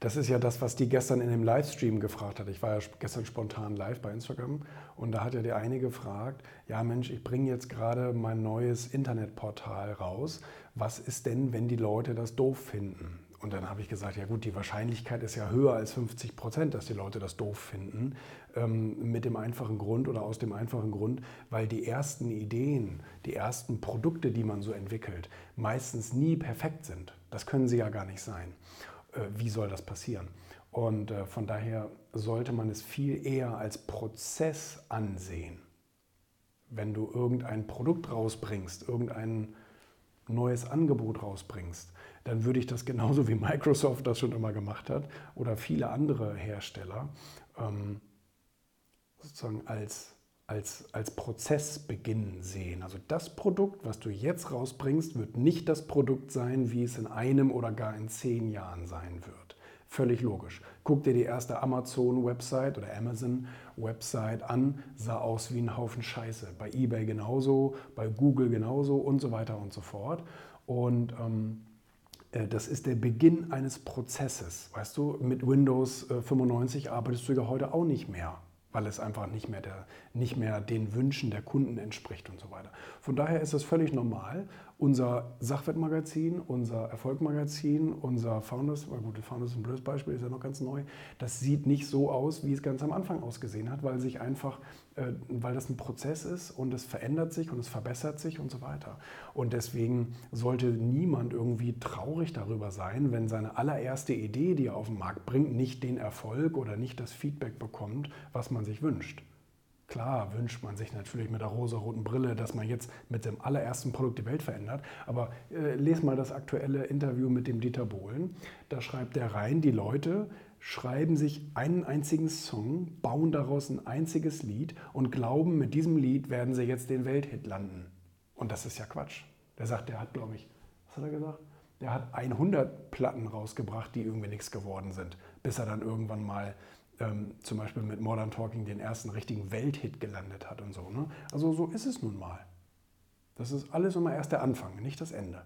Das ist ja das, was die gestern in dem Livestream gefragt hat. Ich war ja gestern spontan live bei Instagram und da hat ja die eine gefragt, ja Mensch, ich bringe jetzt gerade mein neues Internetportal raus. Was ist denn, wenn die Leute das doof finden? Und dann habe ich gesagt, ja gut, die Wahrscheinlichkeit ist ja höher als 50 Prozent, dass die Leute das doof finden. Ähm, mit dem einfachen Grund oder aus dem einfachen Grund, weil die ersten Ideen, die ersten Produkte, die man so entwickelt, meistens nie perfekt sind. Das können sie ja gar nicht sein. Äh, wie soll das passieren? Und äh, von daher sollte man es viel eher als Prozess ansehen. Wenn du irgendein Produkt rausbringst, irgendein neues Angebot rausbringst, dann würde ich das genauso wie Microsoft das schon immer gemacht hat oder viele andere Hersteller ähm, sozusagen als, als, als Prozessbeginn sehen. Also das Produkt, was du jetzt rausbringst, wird nicht das Produkt sein, wie es in einem oder gar in zehn Jahren sein wird. Völlig logisch. Guck dir die erste Amazon-Website oder Amazon-Website an, sah aus wie ein Haufen Scheiße. Bei eBay genauso, bei Google genauso und so weiter und so fort. Und ähm, äh, das ist der Beginn eines Prozesses. Weißt du, mit Windows 95 äh, arbeitest du ja heute auch nicht mehr, weil es einfach nicht mehr, der, nicht mehr den Wünschen der Kunden entspricht und so weiter. Von daher ist es völlig normal. Unser Sachwertmagazin, unser Erfolgmagazin, unser Founders, gut, Founders ist ein blödes Beispiel, ist ja noch ganz neu, das sieht nicht so aus, wie es ganz am Anfang ausgesehen hat, weil sich einfach äh, weil das ein Prozess ist und es verändert sich und es verbessert sich und so weiter. Und deswegen sollte niemand irgendwie traurig darüber sein, wenn seine allererste Idee, die er auf den Markt bringt, nicht den Erfolg oder nicht das Feedback bekommt, was man sich wünscht. Klar wünscht man sich natürlich mit der rosa-roten Brille, dass man jetzt mit dem allerersten Produkt die Welt verändert. Aber äh, lese mal das aktuelle Interview mit dem Dieter Bohlen. Da schreibt er rein, die Leute schreiben sich einen einzigen Song, bauen daraus ein einziges Lied und glauben, mit diesem Lied werden sie jetzt den Welthit landen. Und das ist ja Quatsch. Der sagt, der hat, glaube ich, was hat er gesagt? Der hat 100 Platten rausgebracht, die irgendwie nichts geworden sind, bis er dann irgendwann mal ähm, zum Beispiel mit Modern Talking den ersten richtigen Welthit gelandet hat und so. Ne? Also so ist es nun mal. Das ist alles immer erst der Anfang, nicht das Ende.